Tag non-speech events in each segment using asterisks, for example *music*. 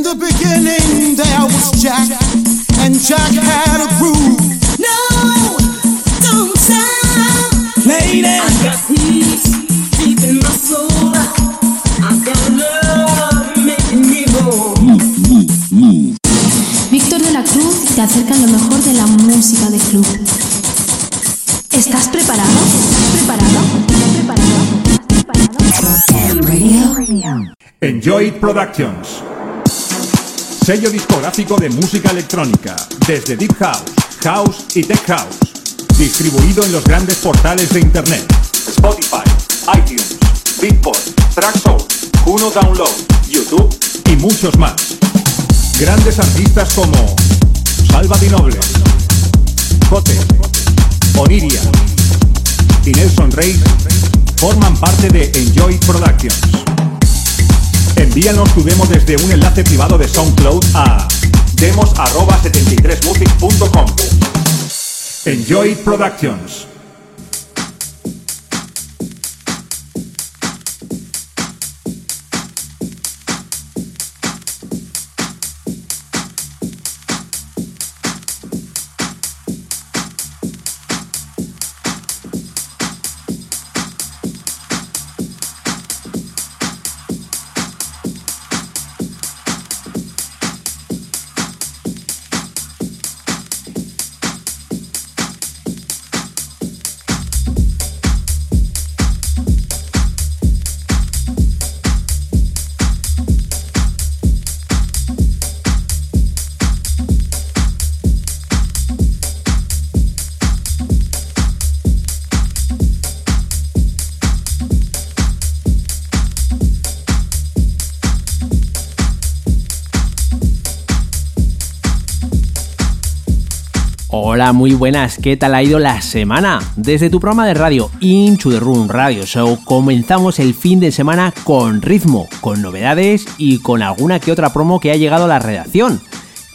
In the beginning there was Jack, and Jack had a groove. No, don't stop. Lady, I got peace deep in my soul. I got love making me whole. Víctor de la Cruz te acerca lo mejor de la música de club. ¿Estás preparado? ¿Estás preparado? ¿Estás preparado? ¿Estás preparado? Enjoy It Productions. Sello discográfico de música electrónica, desde Deep House, House y Tech House. Distribuido en los grandes portales de Internet. Spotify, iTunes, Beatport, Traxsource, Juno Download, YouTube y muchos más. Grandes artistas como Salva Di Noble, Jote, Oniria y Nelson Rey forman parte de Enjoy Productions. Envíanos tu demo desde un enlace privado de SoundCloud a demos@73music.com. Enjoy Productions. Muy buenas, ¿qué tal ha ido la semana? Desde tu programa de radio Into the Room Radio Show comenzamos el fin de semana con ritmo, con novedades y con alguna que otra promo que ha llegado a la redacción.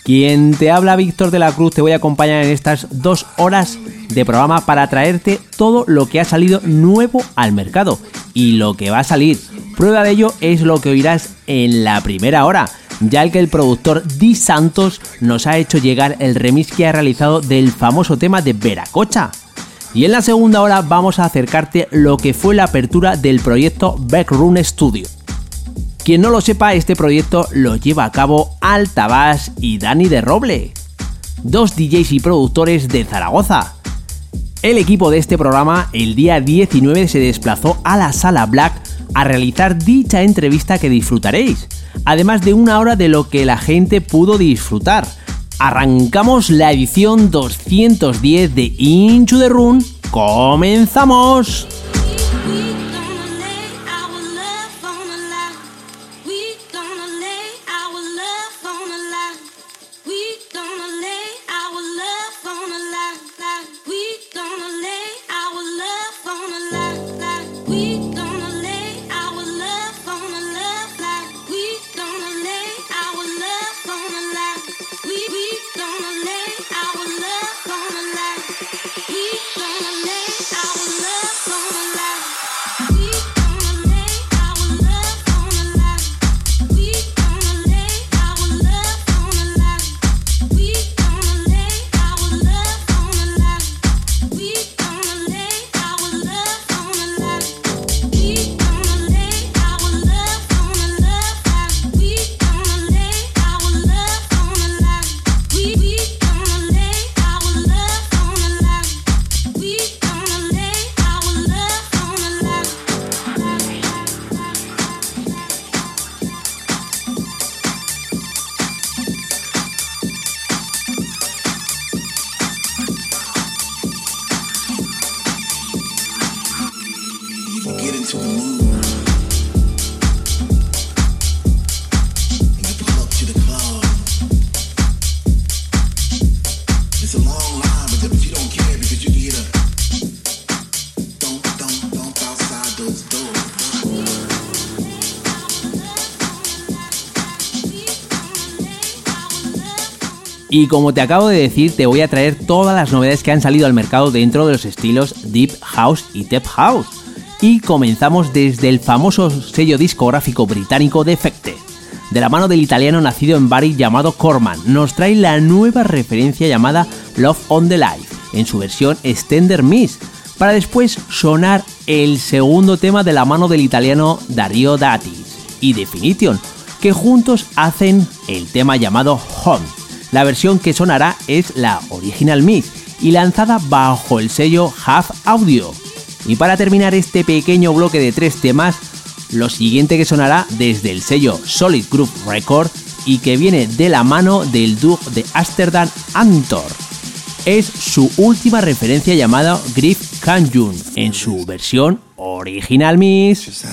Quien te habla Víctor de la Cruz te voy a acompañar en estas dos horas de programa para traerte todo lo que ha salido nuevo al mercado y lo que va a salir. Prueba de ello es lo que oirás en la primera hora ya que el productor Di Santos nos ha hecho llegar el remix que ha realizado del famoso tema de Veracocha. Y en la segunda hora vamos a acercarte lo que fue la apertura del proyecto Backroom Studio. Quien no lo sepa, este proyecto lo lleva a cabo Altabás y Dani de Roble, dos DJs y productores de Zaragoza. El equipo de este programa el día 19 se desplazó a la sala Black a realizar dicha entrevista que disfrutaréis, además de una hora de lo que la gente pudo disfrutar. Arrancamos la edición 210 de Into the Room. ¡Comenzamos! Y como te acabo de decir, te voy a traer todas las novedades que han salido al mercado dentro de los estilos Deep House y Tech House. Y comenzamos desde el famoso sello discográfico británico Defected. De la mano del italiano nacido en Bari llamado Corman, nos trae la nueva referencia llamada Love on the Life, en su versión Extender Miss, para después sonar el segundo tema de la mano del italiano Dario Datis y Definition, que juntos hacen el tema llamado Home. La versión que sonará es la Original Mix y lanzada bajo el sello Half Audio. Y para terminar este pequeño bloque de tres temas, lo siguiente que sonará desde el sello Solid Group Record y que viene de la mano del dúo de Amsterdam Antor. Es su última referencia llamada Griff Kanjun en su versión original Miss.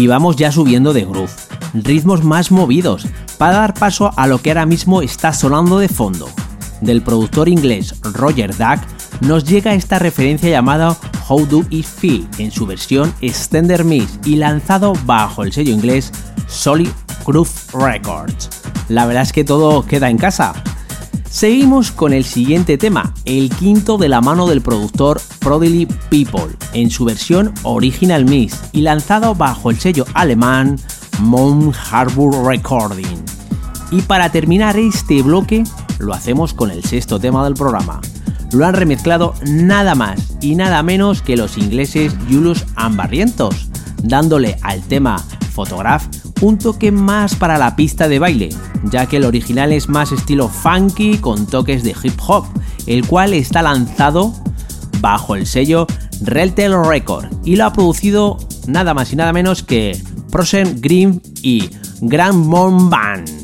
Y vamos ya subiendo de groove, ritmos más movidos, para dar paso a lo que ahora mismo está sonando de fondo. Del productor inglés Roger Duck nos llega esta referencia llamada How Do It Feel en su versión Extender Mix y lanzado bajo el sello inglés Solid Groove Records. La verdad es que todo queda en casa. Seguimos con el siguiente tema, el quinto de la mano del productor Prodigy People, en su versión Original Mix y lanzado bajo el sello alemán Mount Harbour Recording. Y para terminar este bloque, lo hacemos con el sexto tema del programa. Lo han remezclado nada más y nada menos que los ingleses Julius Ambarrientos, dándole al tema Photograph un toque más para la pista de baile, ya que el original es más estilo funky con toques de hip hop, el cual está lanzado bajo el sello Reltel Record y lo ha producido nada más y nada menos que Prosen Green y Grand Mon Band.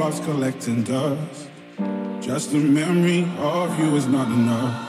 Collecting dust. Just a memory of you is not enough.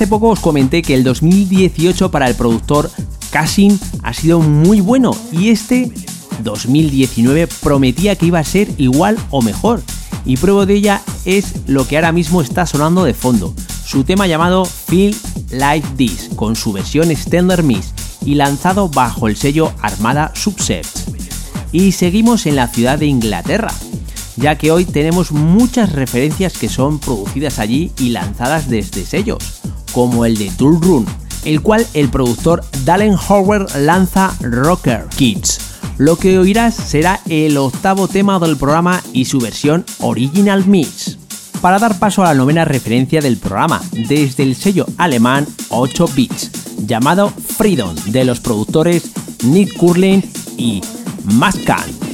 Hace poco os comenté que el 2018 para el productor Cassin ha sido muy bueno y este 2019 prometía que iba a ser igual o mejor. Y prueba de ella es lo que ahora mismo está sonando de fondo, su tema llamado Feel Like This, con su versión Standard Miss y lanzado bajo el sello Armada Subset. Y seguimos en la ciudad de Inglaterra, ya que hoy tenemos muchas referencias que son producidas allí y lanzadas desde sellos como el de Tool Run, el cual el productor Dalen Howard lanza Rocker Kids. Lo que oirás será el octavo tema del programa y su versión Original Mix. Para dar paso a la novena referencia del programa, desde el sello alemán 8 Bits, llamado Freedom, de los productores Nick Curlin y Maskan.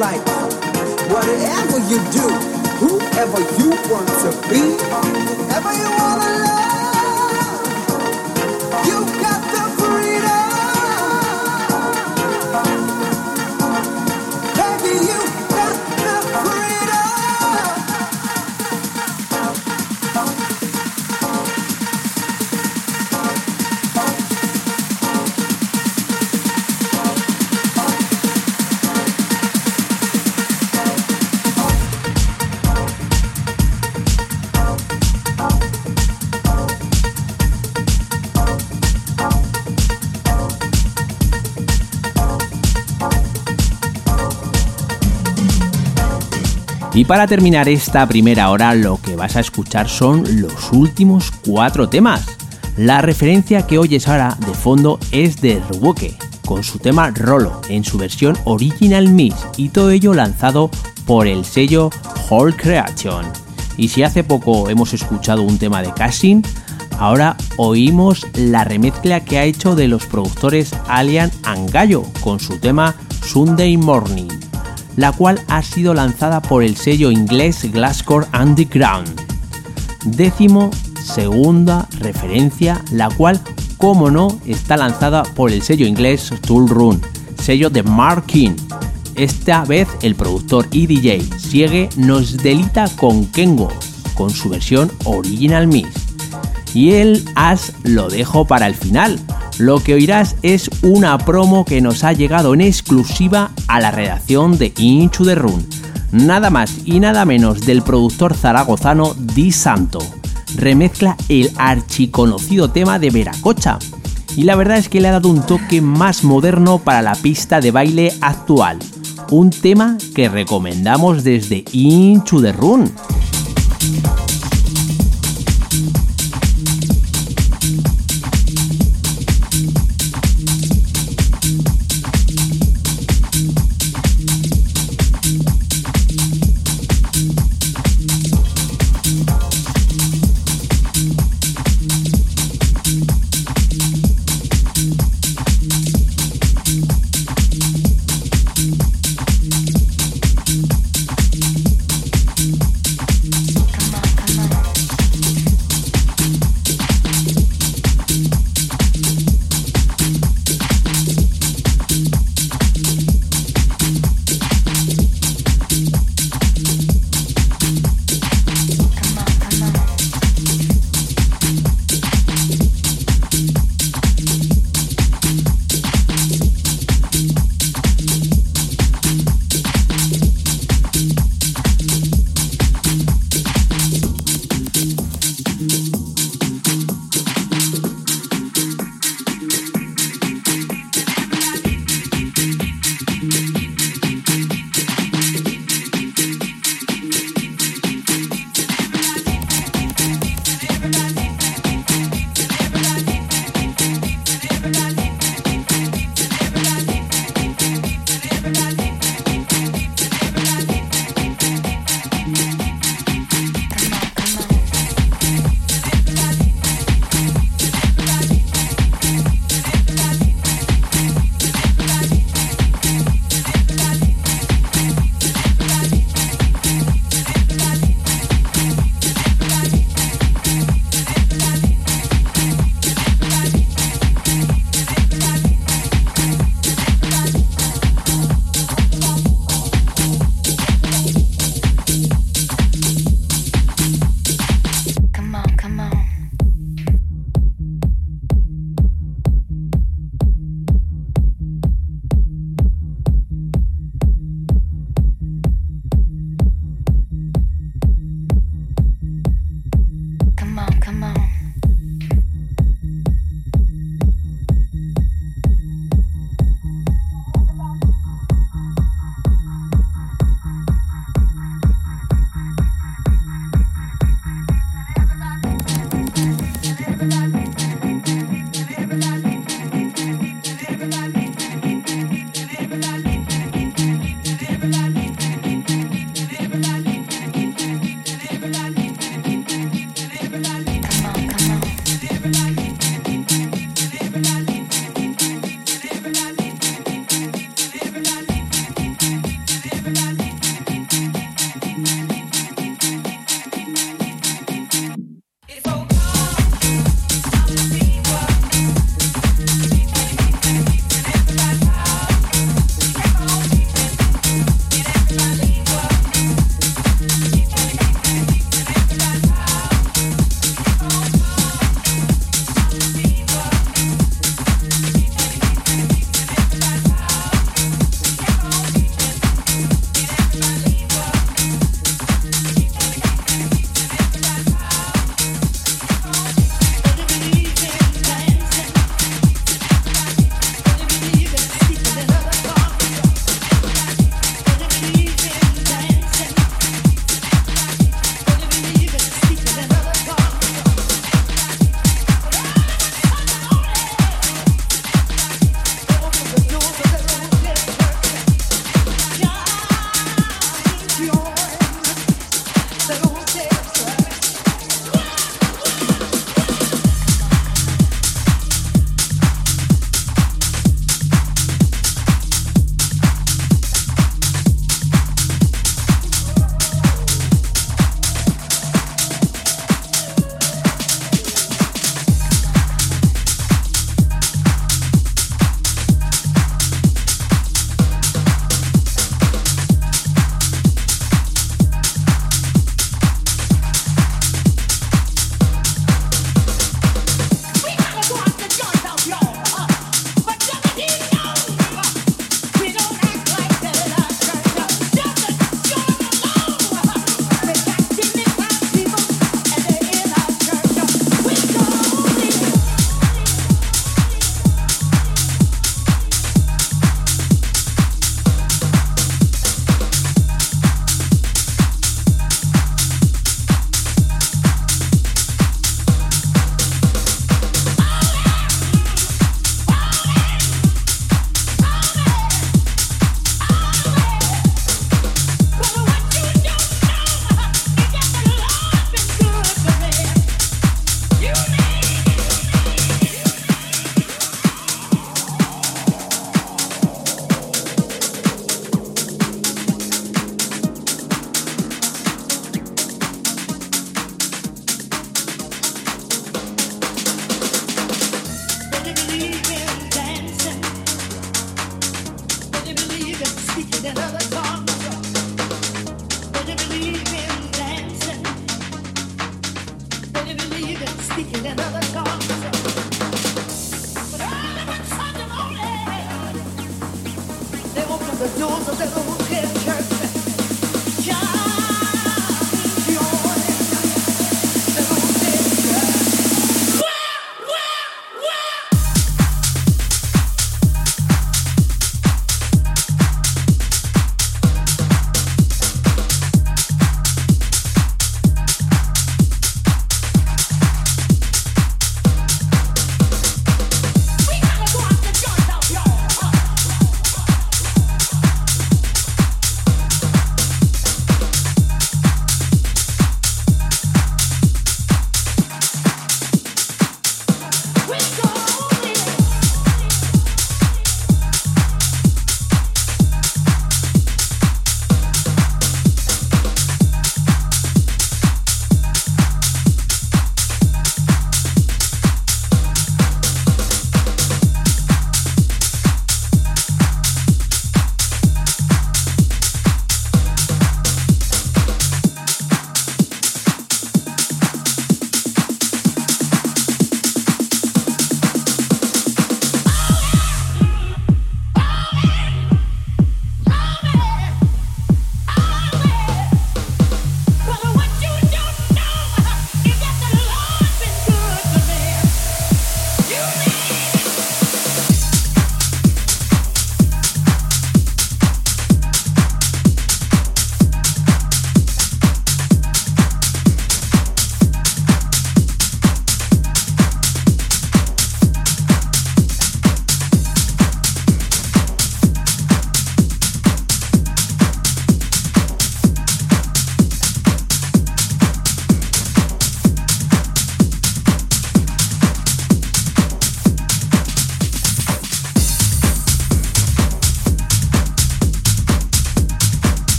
Life. Whatever you do, whoever you want to be, whoever you want to love, Y para terminar esta primera hora lo que vas a escuchar son los últimos cuatro temas. La referencia que oyes ahora de fondo es de Rubuke, con su tema Rolo en su versión Original Mix y todo ello lanzado por el sello Whole Creation. Y si hace poco hemos escuchado un tema de Cashin, ahora oímos la remezcla que ha hecho de los productores Alien Angallo con su tema Sunday Morning la cual ha sido lanzada por el sello inglés Glasscore Underground. Décimo segunda referencia, la cual, como no, está lanzada por el sello inglés Tool Run, sello de Mark King. Esta vez el productor y DJ Siege nos delita con Kengo, con su versión Original Mix. Y el as lo dejo para el final. Lo que oirás es una promo que nos ha llegado en exclusiva a la redacción de Inchu de Run. Nada más y nada menos del productor zaragozano Di Santo. Remezcla el archiconocido tema de Veracocha. Y la verdad es que le ha dado un toque más moderno para la pista de baile actual. Un tema que recomendamos desde Inchu de Run.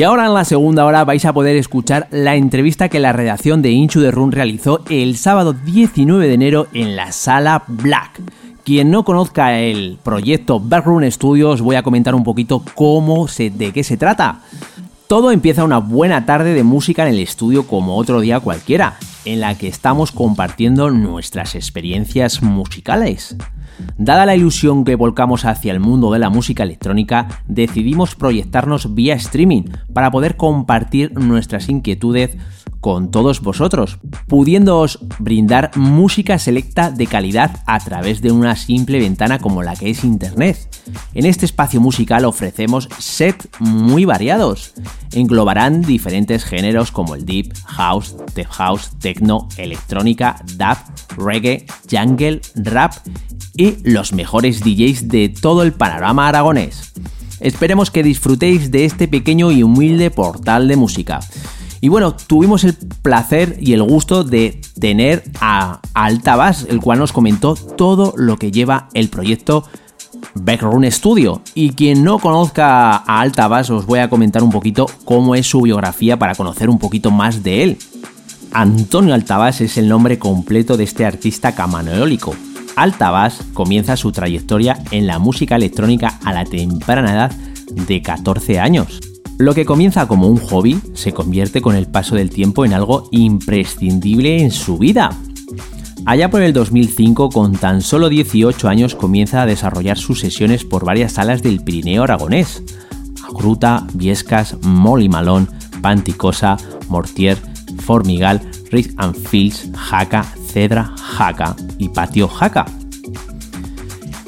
Y ahora en la segunda hora vais a poder escuchar la entrevista que la redacción de Inchu de Run realizó el sábado 19 de enero en la sala Black. Quien no conozca el proyecto Backroom Studios, voy a comentar un poquito cómo se, de qué se trata. Todo empieza una buena tarde de música en el estudio como otro día cualquiera, en la que estamos compartiendo nuestras experiencias musicales. Dada la ilusión que volcamos hacia el mundo de la música electrónica, decidimos proyectarnos vía streaming para poder compartir nuestras inquietudes con todos vosotros, pudiéndoos brindar música selecta de calidad a través de una simple ventana como la que es Internet. En este espacio musical ofrecemos sets muy variados. Englobarán diferentes géneros como el deep, house, tech house, techno, electrónica, dub, reggae, jungle, rap y los mejores DJs de todo el panorama aragonés. Esperemos que disfrutéis de este pequeño y humilde portal de música. Y bueno, tuvimos el placer y el gusto de tener a Altabas, el cual nos comentó todo lo que lleva el proyecto Backroom Studio. Y quien no conozca a Altabas, os voy a comentar un poquito cómo es su biografía para conocer un poquito más de él. Antonio Altabas es el nombre completo de este artista camaneólico. Altabas comienza su trayectoria en la música electrónica a la temprana edad de 14 años. Lo que comienza como un hobby se convierte con el paso del tiempo en algo imprescindible en su vida. Allá por el 2005, con tan solo 18 años, comienza a desarrollar sus sesiones por varias salas del Pirineo aragonés. Agruta, Viescas, Molimalón, Panticosa, Mortier, Formigal, Rick and Fields, Jaca, Cedra, Jaca y Patio Jaca.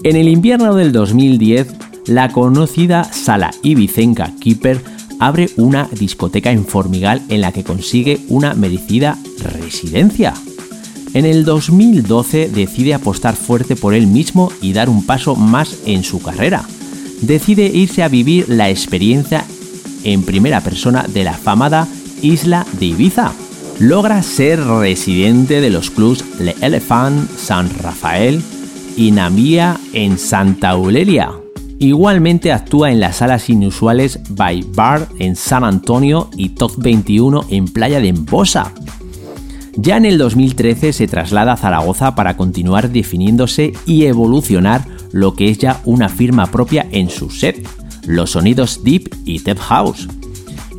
En el invierno del 2010, la conocida sala Ibicenca Keeper abre una discoteca en Formigal en la que consigue una merecida residencia. En el 2012 decide apostar fuerte por él mismo y dar un paso más en su carrera. Decide irse a vivir la experiencia en primera persona de la famada isla de Ibiza. Logra ser residente de los clubs Le Elephant, San Rafael y Namia en Santa Eulalia. Igualmente actúa en las salas inusuales By Bar en San Antonio y Top 21 en Playa de Embosa. Ya en el 2013 se traslada a Zaragoza para continuar definiéndose y evolucionar lo que es ya una firma propia en su set, los sonidos Deep y Tech House.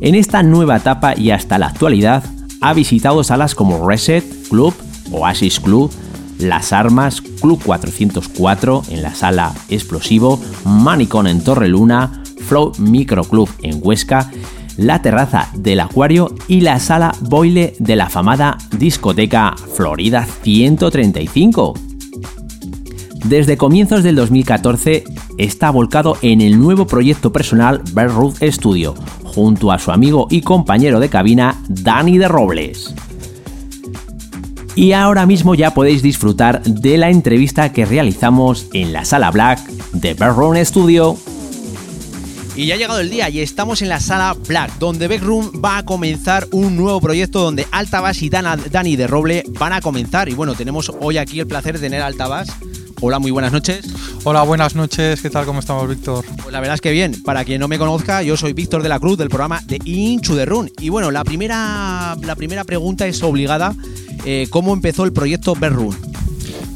En esta nueva etapa y hasta la actualidad ha visitado salas como Reset Club, Oasis Club, las Armas, Club 404 en la sala Explosivo, Manicón en Torreluna, Flow Micro Club en Huesca, la terraza del Acuario y la sala Boile de la famada discoteca Florida 135. Desde comienzos del 2014 está volcado en el nuevo proyecto personal Root Studio, junto a su amigo y compañero de cabina Dani de Robles. Y ahora mismo ya podéis disfrutar de la entrevista que realizamos en la sala Black de Backroom Studio. Y ya ha llegado el día y estamos en la sala Black, donde Backroom va a comenzar un nuevo proyecto donde Altabas y Dana, Dani de Roble van a comenzar. Y bueno, tenemos hoy aquí el placer de tener a Altabas. Hola, muy buenas noches. Hola, buenas noches. ¿Qué tal? ¿Cómo estamos, Víctor? Pues la verdad es que bien. Para quien no me conozca, yo soy Víctor de la Cruz del programa de Inchu de Run. Y bueno, la primera, la primera pregunta es obligada. Eh, ¿Cómo empezó el proyecto Bedroom?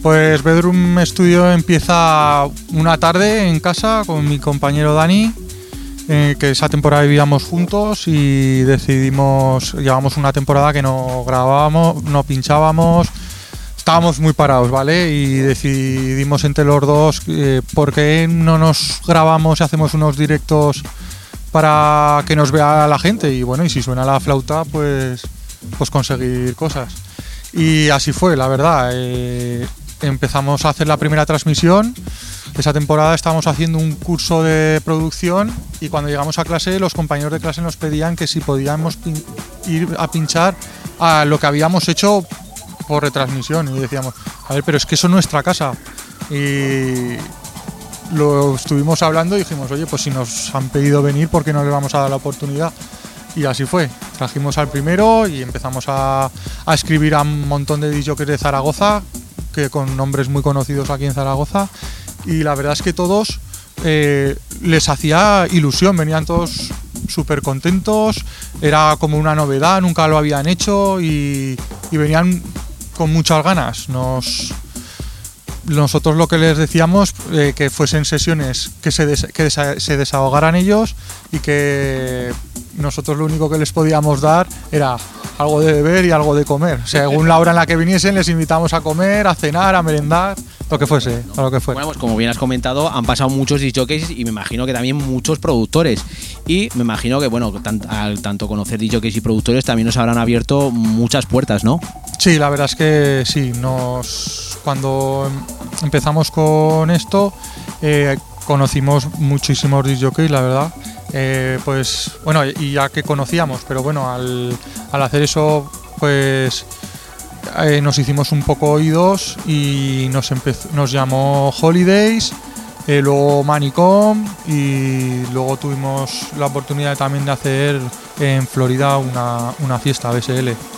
Pues Bedroom Studio empieza una tarde en casa con mi compañero Dani, eh, que esa temporada vivíamos juntos y decidimos, llevamos una temporada que no grabábamos, no pinchábamos, estábamos muy parados, ¿vale? Y decidimos entre los dos eh, por qué no nos grabamos y hacemos unos directos para que nos vea la gente y bueno, y si suena la flauta, pues, pues conseguir cosas. Y así fue, la verdad. Eh, empezamos a hacer la primera transmisión. Esa temporada estábamos haciendo un curso de producción y cuando llegamos a clase los compañeros de clase nos pedían que si podíamos ir a pinchar a lo que habíamos hecho por retransmisión y decíamos, a ver, pero es que eso es nuestra casa. Y lo estuvimos hablando y dijimos, oye, pues si nos han pedido venir, ¿por qué no les vamos a dar la oportunidad? Y así fue. Trajimos al primero y empezamos a, a escribir a un montón de DJs de Zaragoza, que con nombres muy conocidos aquí en Zaragoza. Y la verdad es que todos eh, les hacía ilusión, venían todos súper contentos, era como una novedad, nunca lo habían hecho y, y venían con muchas ganas. Nos, nosotros lo que les decíamos eh, que fuesen sesiones que, se, des- que desa- se desahogaran ellos y que nosotros lo único que les podíamos dar era algo de beber y algo de comer. *laughs* Según la hora en la que viniesen les invitamos a comer, a cenar, a merendar, lo que fuese, a lo que fuera. Bueno, pues como bien has comentado, han pasado muchos DJs y me imagino que también muchos productores. Y me imagino que, bueno, tan- al tanto conocer DJs y productores también nos habrán abierto muchas puertas, ¿no? Sí, la verdad es que sí. Nos, cuando em- empezamos con esto, eh, conocimos muchísimos DJs, la verdad. Eh, pues bueno, y ya que conocíamos, pero bueno, al, al hacer eso, pues eh, nos hicimos un poco oídos y nos, nos llamó Holidays, eh, luego Manicom y luego tuvimos la oportunidad también de hacer en Florida una, una fiesta BSL.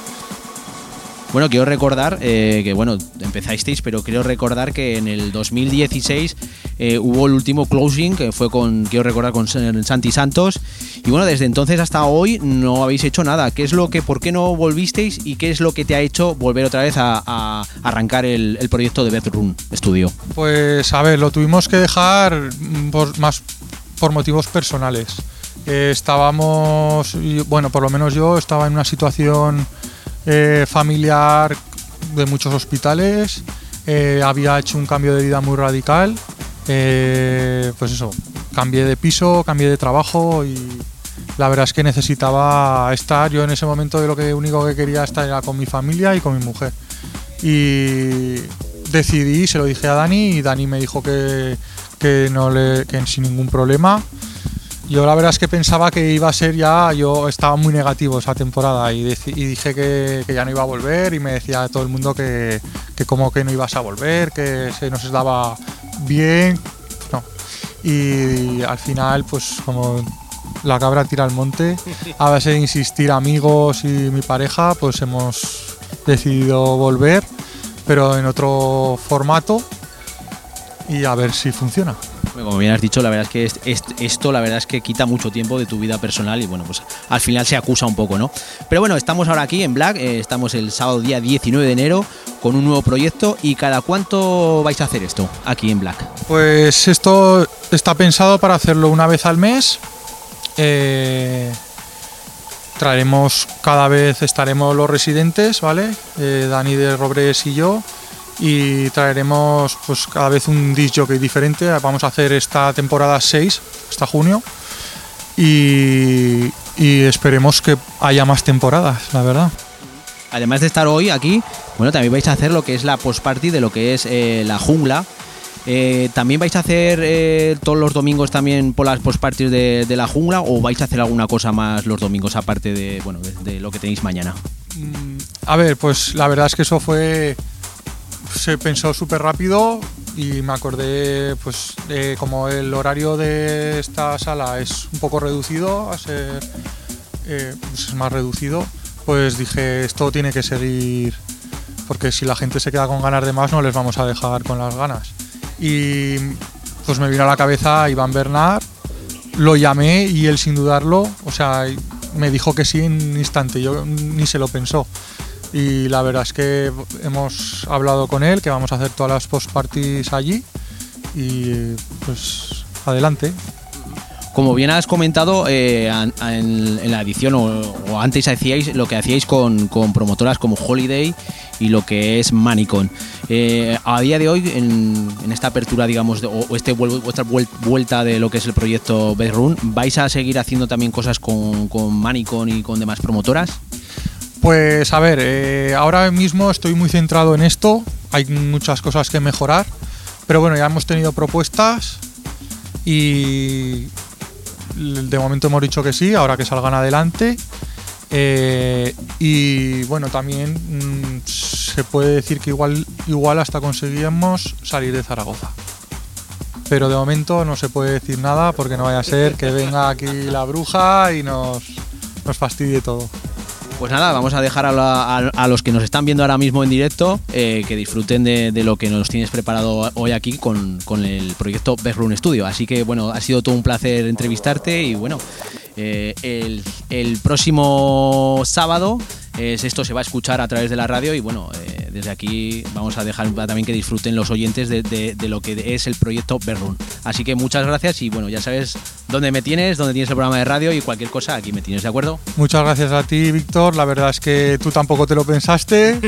Bueno, quiero recordar eh, que, bueno, empezasteis, pero quiero recordar que en el 2016 eh, hubo el último closing, que fue con, quiero recordar, con San- Santi Santos. Y bueno, desde entonces hasta hoy no habéis hecho nada. ¿Qué es lo que, por qué no volvisteis y qué es lo que te ha hecho volver otra vez a, a arrancar el, el proyecto de Bedroom Studio? Pues a ver, lo tuvimos que dejar por, más por motivos personales. Eh, estábamos, bueno, por lo menos yo estaba en una situación eh, familiar de muchos hospitales, eh, había hecho un cambio de vida muy radical, eh, pues eso, cambié de piso, cambié de trabajo y la verdad es que necesitaba estar, yo en ese momento lo único que quería estar era con mi familia y con mi mujer. Y decidí, se lo dije a Dani y Dani me dijo que, que no le, que sin ningún problema. Yo la verdad es que pensaba que iba a ser ya, yo estaba muy negativo esa temporada y, y dije que, ya no iba a volver y me decía todo el mundo que, como que no ibas a volver, que se nos daba bien, no. Y al final pues como la cabra tira al monte, a base de insistir amigos y mi pareja, pues hemos decidido volver, pero en otro formato y a ver si funciona. Como bien has dicho, la verdad es que est- est- esto la verdad es que quita mucho tiempo de tu vida personal y bueno, pues al final se acusa un poco, ¿no? Pero bueno, estamos ahora aquí en Black, eh, estamos el sábado día 19 de enero con un nuevo proyecto y cada cuánto vais a hacer esto aquí en Black. Pues esto está pensado para hacerlo una vez al mes. Eh, traeremos cada vez, estaremos los residentes, ¿vale? Eh, Dani de Robres y yo. Y traeremos pues cada vez un disc jockey diferente. Vamos a hacer esta temporada 6 hasta junio. Y, y esperemos que haya más temporadas, la verdad. Además de estar hoy aquí, bueno, también vais a hacer lo que es la post-party de lo que es eh, la jungla. Eh, ¿También vais a hacer eh, todos los domingos también por las post-parties de, de la jungla o vais a hacer alguna cosa más los domingos aparte de, bueno, de, de lo que tenéis mañana? A ver, pues la verdad es que eso fue. Se pensó súper rápido y me acordé, pues, como el horario de esta sala es un poco reducido, a ser eh, pues, es más reducido, pues dije, esto tiene que seguir, porque si la gente se queda con ganas de más, no les vamos a dejar con las ganas. Y pues me vino a la cabeza Iván Bernard, lo llamé y él sin dudarlo, o sea, me dijo que sí en un instante, yo ni se lo pensó. Y la verdad es que hemos hablado con él, que vamos a hacer todas las post parties allí y pues adelante. Como bien has comentado, eh, en, la edición o, antes hacíais lo que hacíais con, con promotoras como Holiday y lo que es Manicon. Eh, a día de hoy, en, esta apertura, digamos, o, o este vuestra vuel- vuelta de lo que es el proyecto Bedroom, ¿vais a seguir haciendo también cosas con, con Manicon y con demás promotoras? Pues a ver, eh, ahora mismo estoy muy centrado en esto, hay muchas cosas que mejorar, pero bueno, ya hemos tenido propuestas y de momento hemos dicho que sí, ahora que salgan adelante. Eh, y bueno, también mm, se puede decir que igual, igual hasta conseguimos salir de Zaragoza. Pero de momento no se puede decir nada porque no vaya a ser que venga aquí la bruja y nos, nos fastidie todo. Pues nada, vamos a dejar a, la- a- los que nos están viendo ahora mismo en directo eh, que disfruten de, lo que nos tienes preparado hoy aquí con, el proyecto Bedroom Studio. Así que bueno, ha sido todo un placer entrevistarte y bueno, eh, el próximo sábado. Es, esto se va a escuchar a través de la radio y bueno, eh, desde aquí vamos a dejar también que disfruten los oyentes de lo que es el proyecto Berrun. Así que muchas gracias y bueno, ya sabes dónde me tienes, dónde tienes el programa de radio y cualquier cosa aquí me tienes, ¿de acuerdo? Muchas gracias a ti, Víctor. La verdad es que tú tampoco te lo pensaste.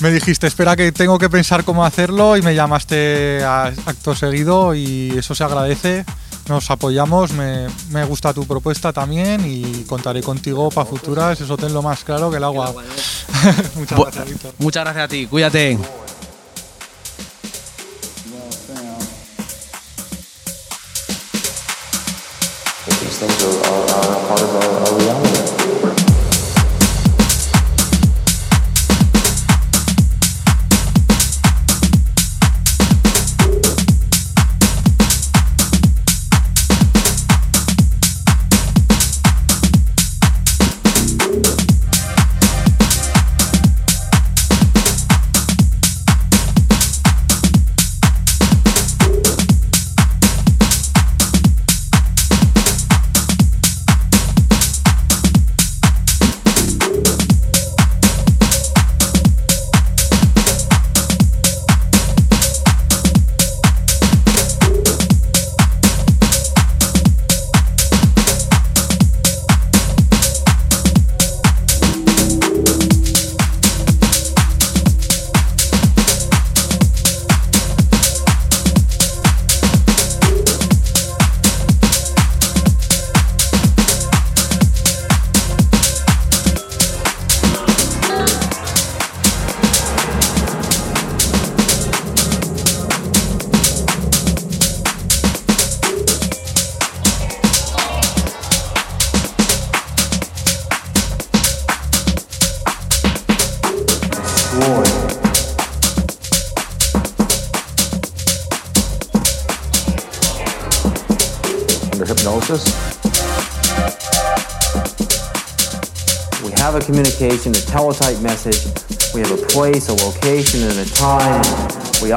Me dijiste, espera que tengo que pensar cómo hacerlo y me llamaste a acto seguido y eso se agradece. Nos apoyamos, me, me gusta tu propuesta también y contaré contigo para futuras, eso tenlo más claro que el agua. Muchas gracias, Víctor. Muchas gracias a ti, cuídate. These things are, are, are a part of our, our reality.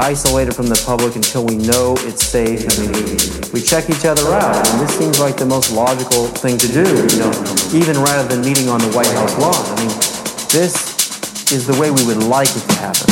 We isolate it from the public until we know it's safe. Mean, we, we check each other out. And this seems like the most logical thing to do, you know, even rather than meeting on the White House lawn. I mean, this is the way we would like it to happen.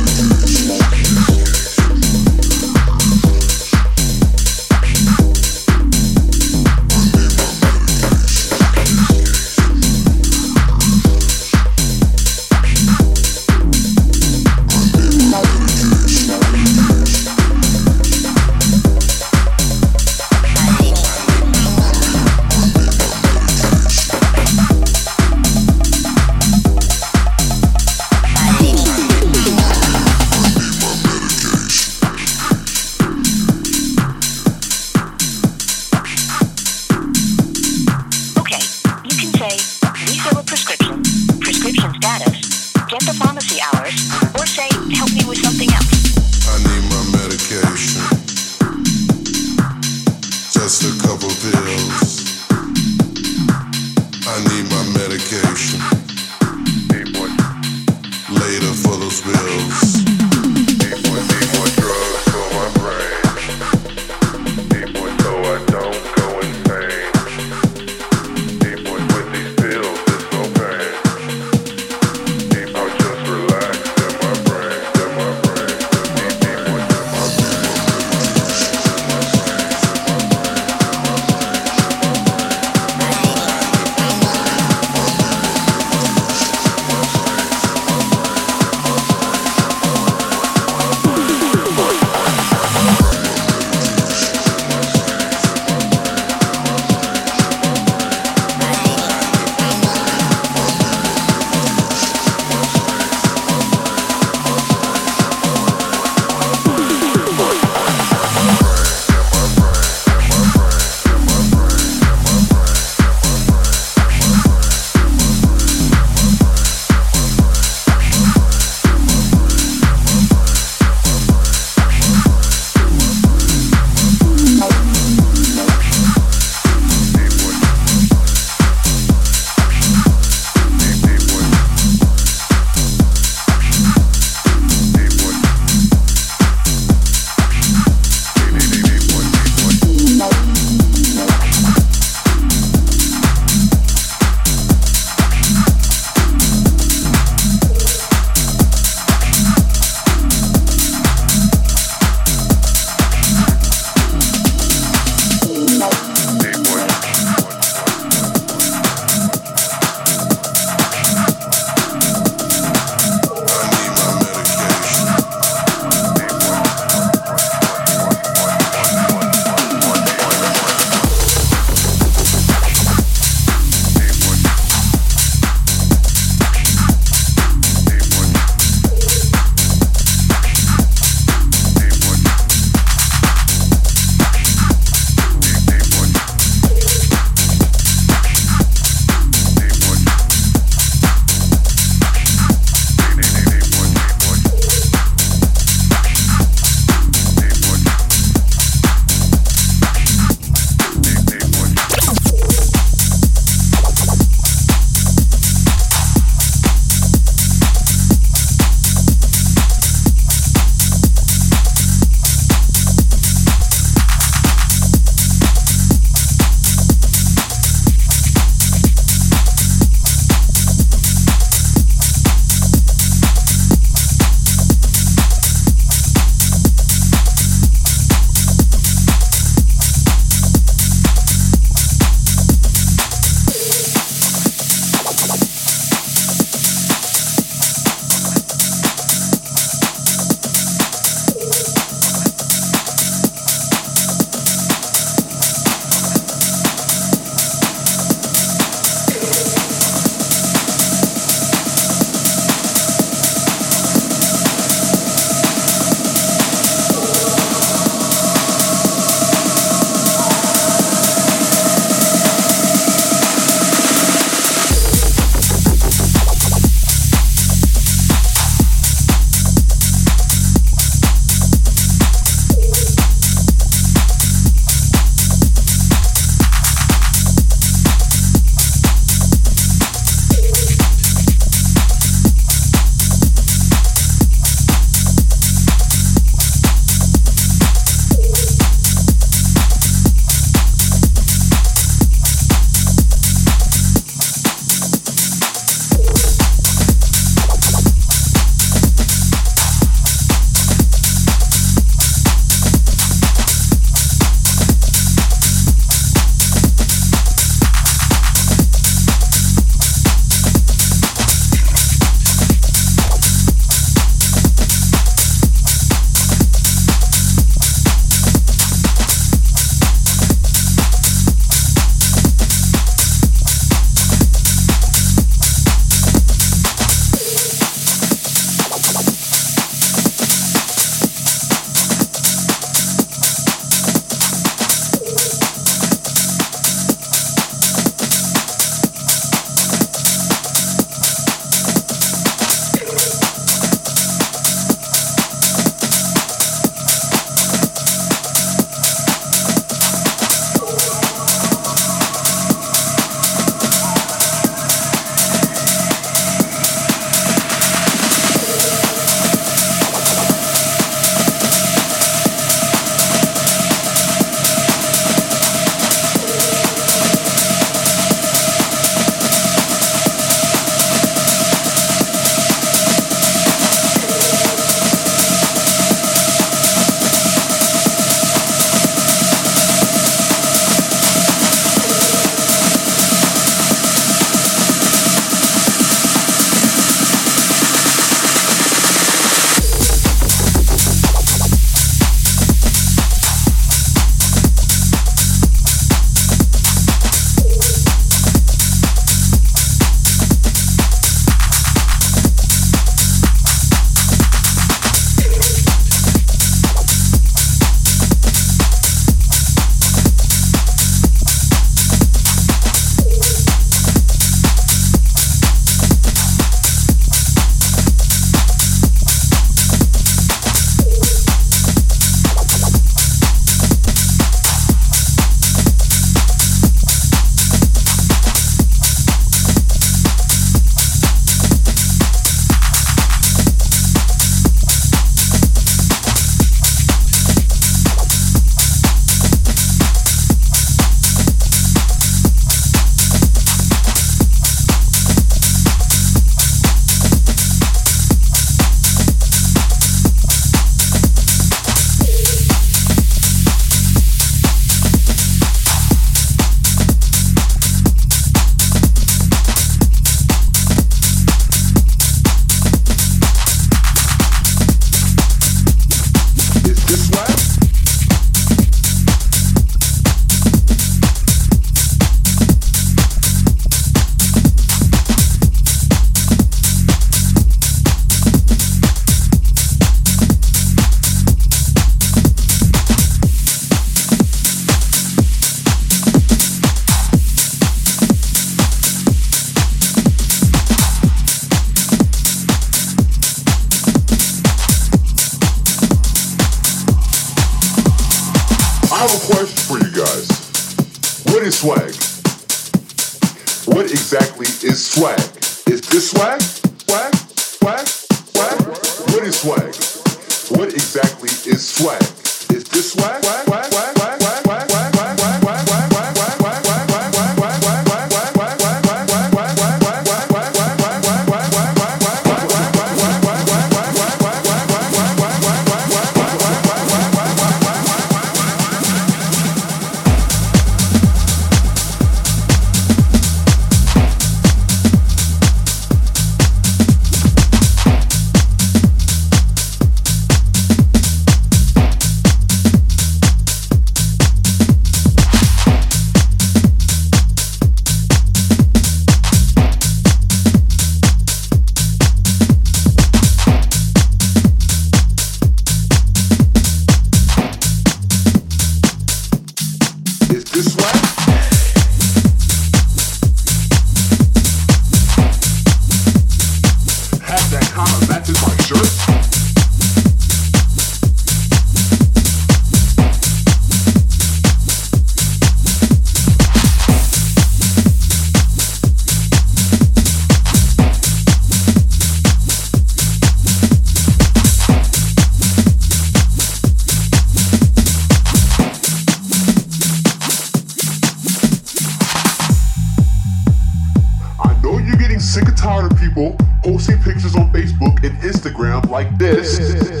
Like this.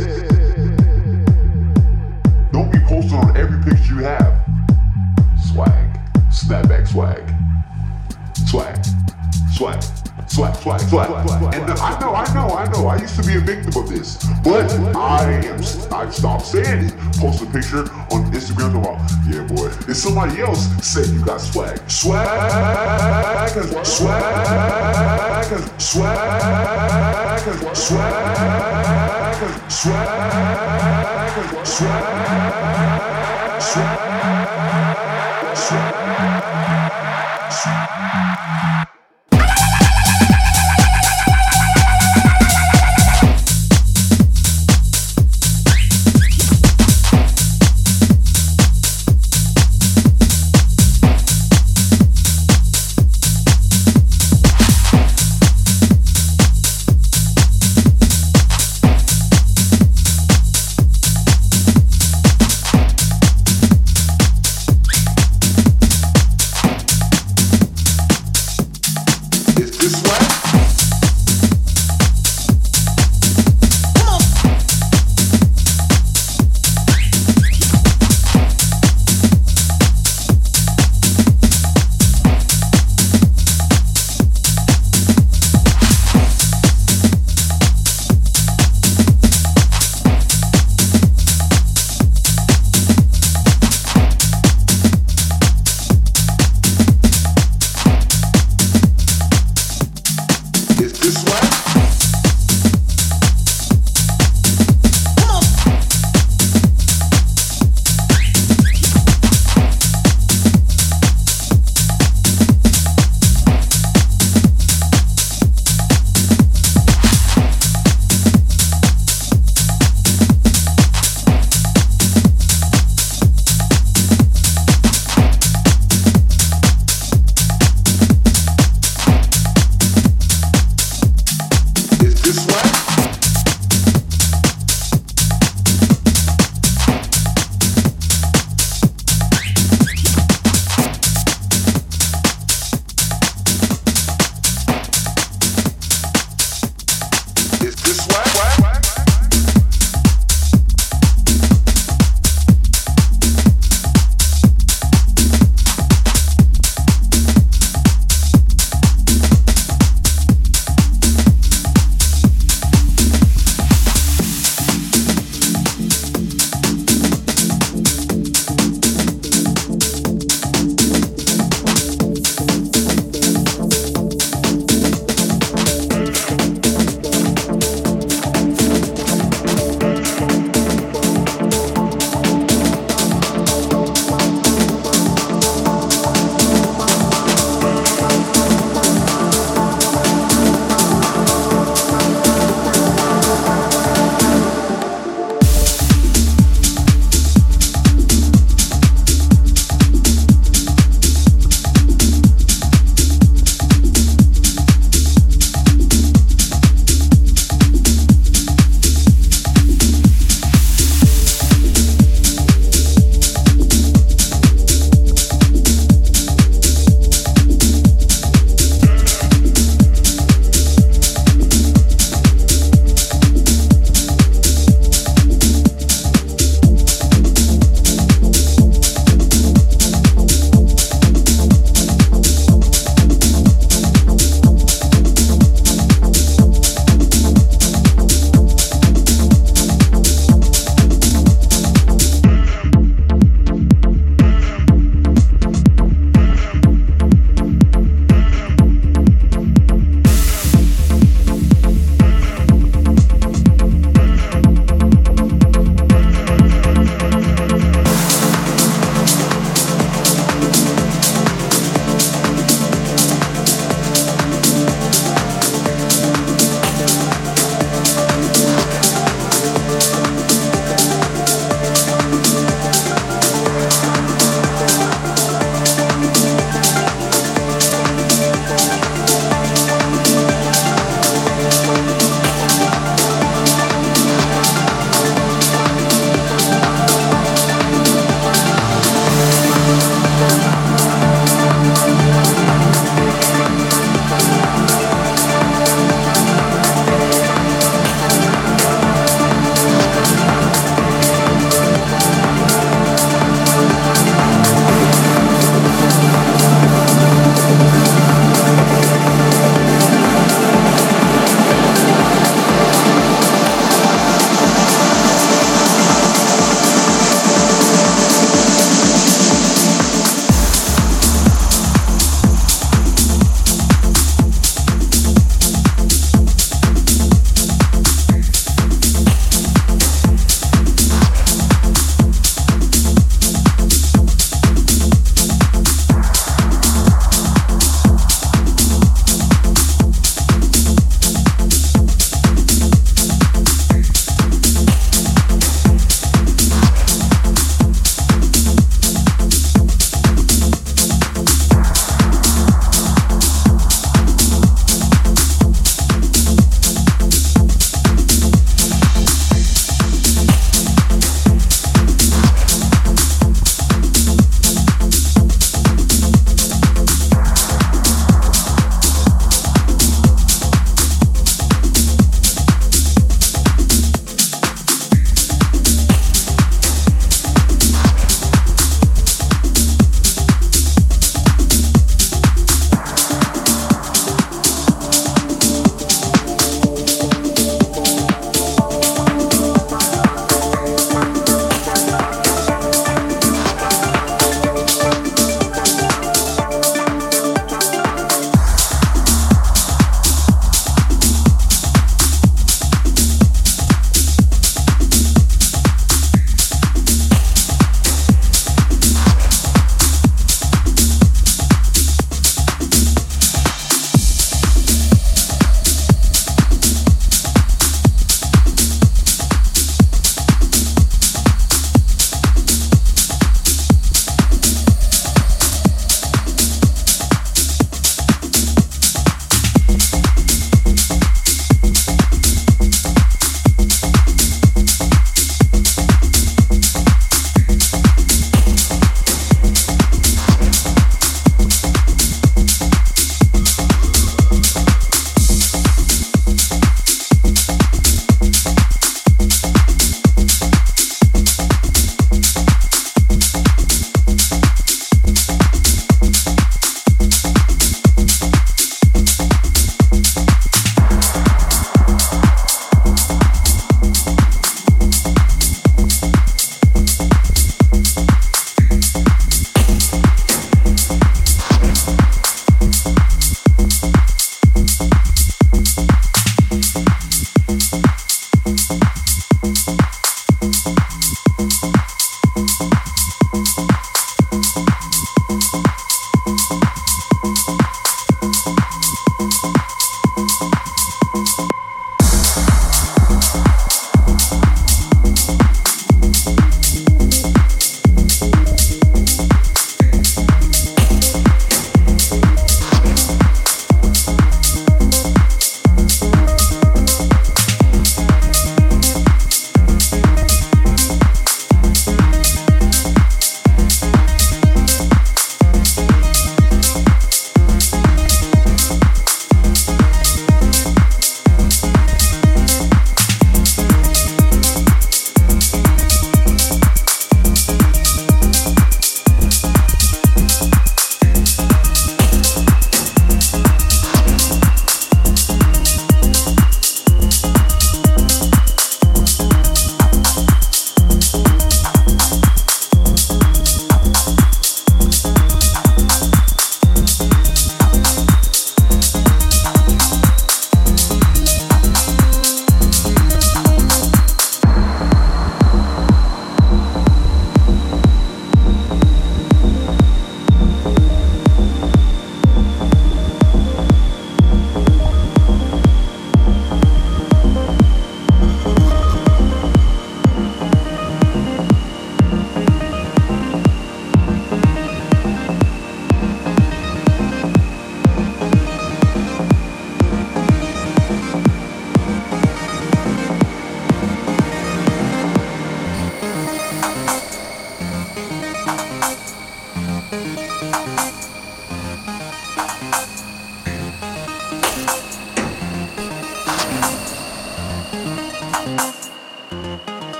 Swag, swag, swag. And I know, I know, I know. I used to be a victim of this. But I am I've stopped saying it. Post a picture on Instagram tomorrow. Yeah, boy. If somebody else said you got swag. Swag, swag, swag, swag, swag, swag, swag, swag, swag. Is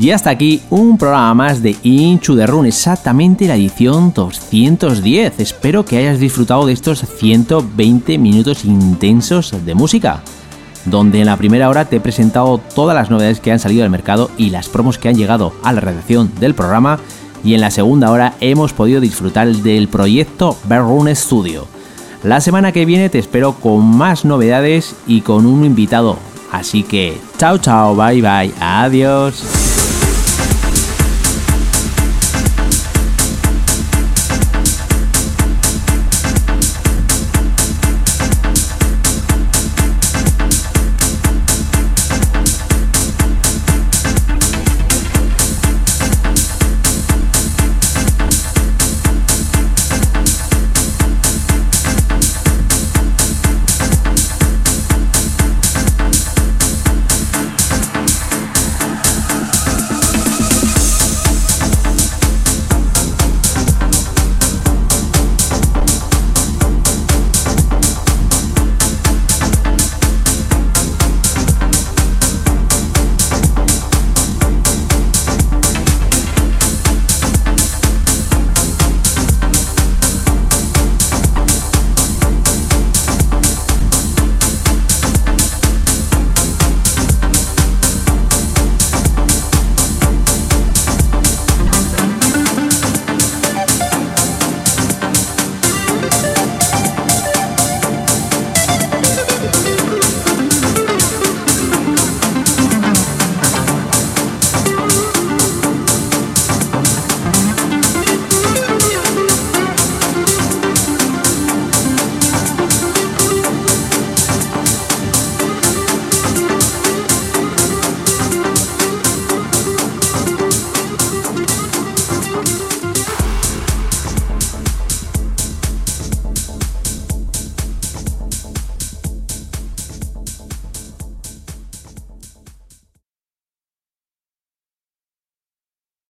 Y hasta aquí un programa más de Inchu de Run, exactamente la edición 210. Espero que hayas disfrutado de estos 120 minutos intensos de música, donde en la primera hora te he presentado todas las novedades que han salido al mercado y las promos que han llegado a la redacción del programa, y en la segunda hora hemos podido disfrutar del proyecto Run Studio. La semana que viene te espero con más novedades y con un invitado. Así que chao chao, bye bye, adiós.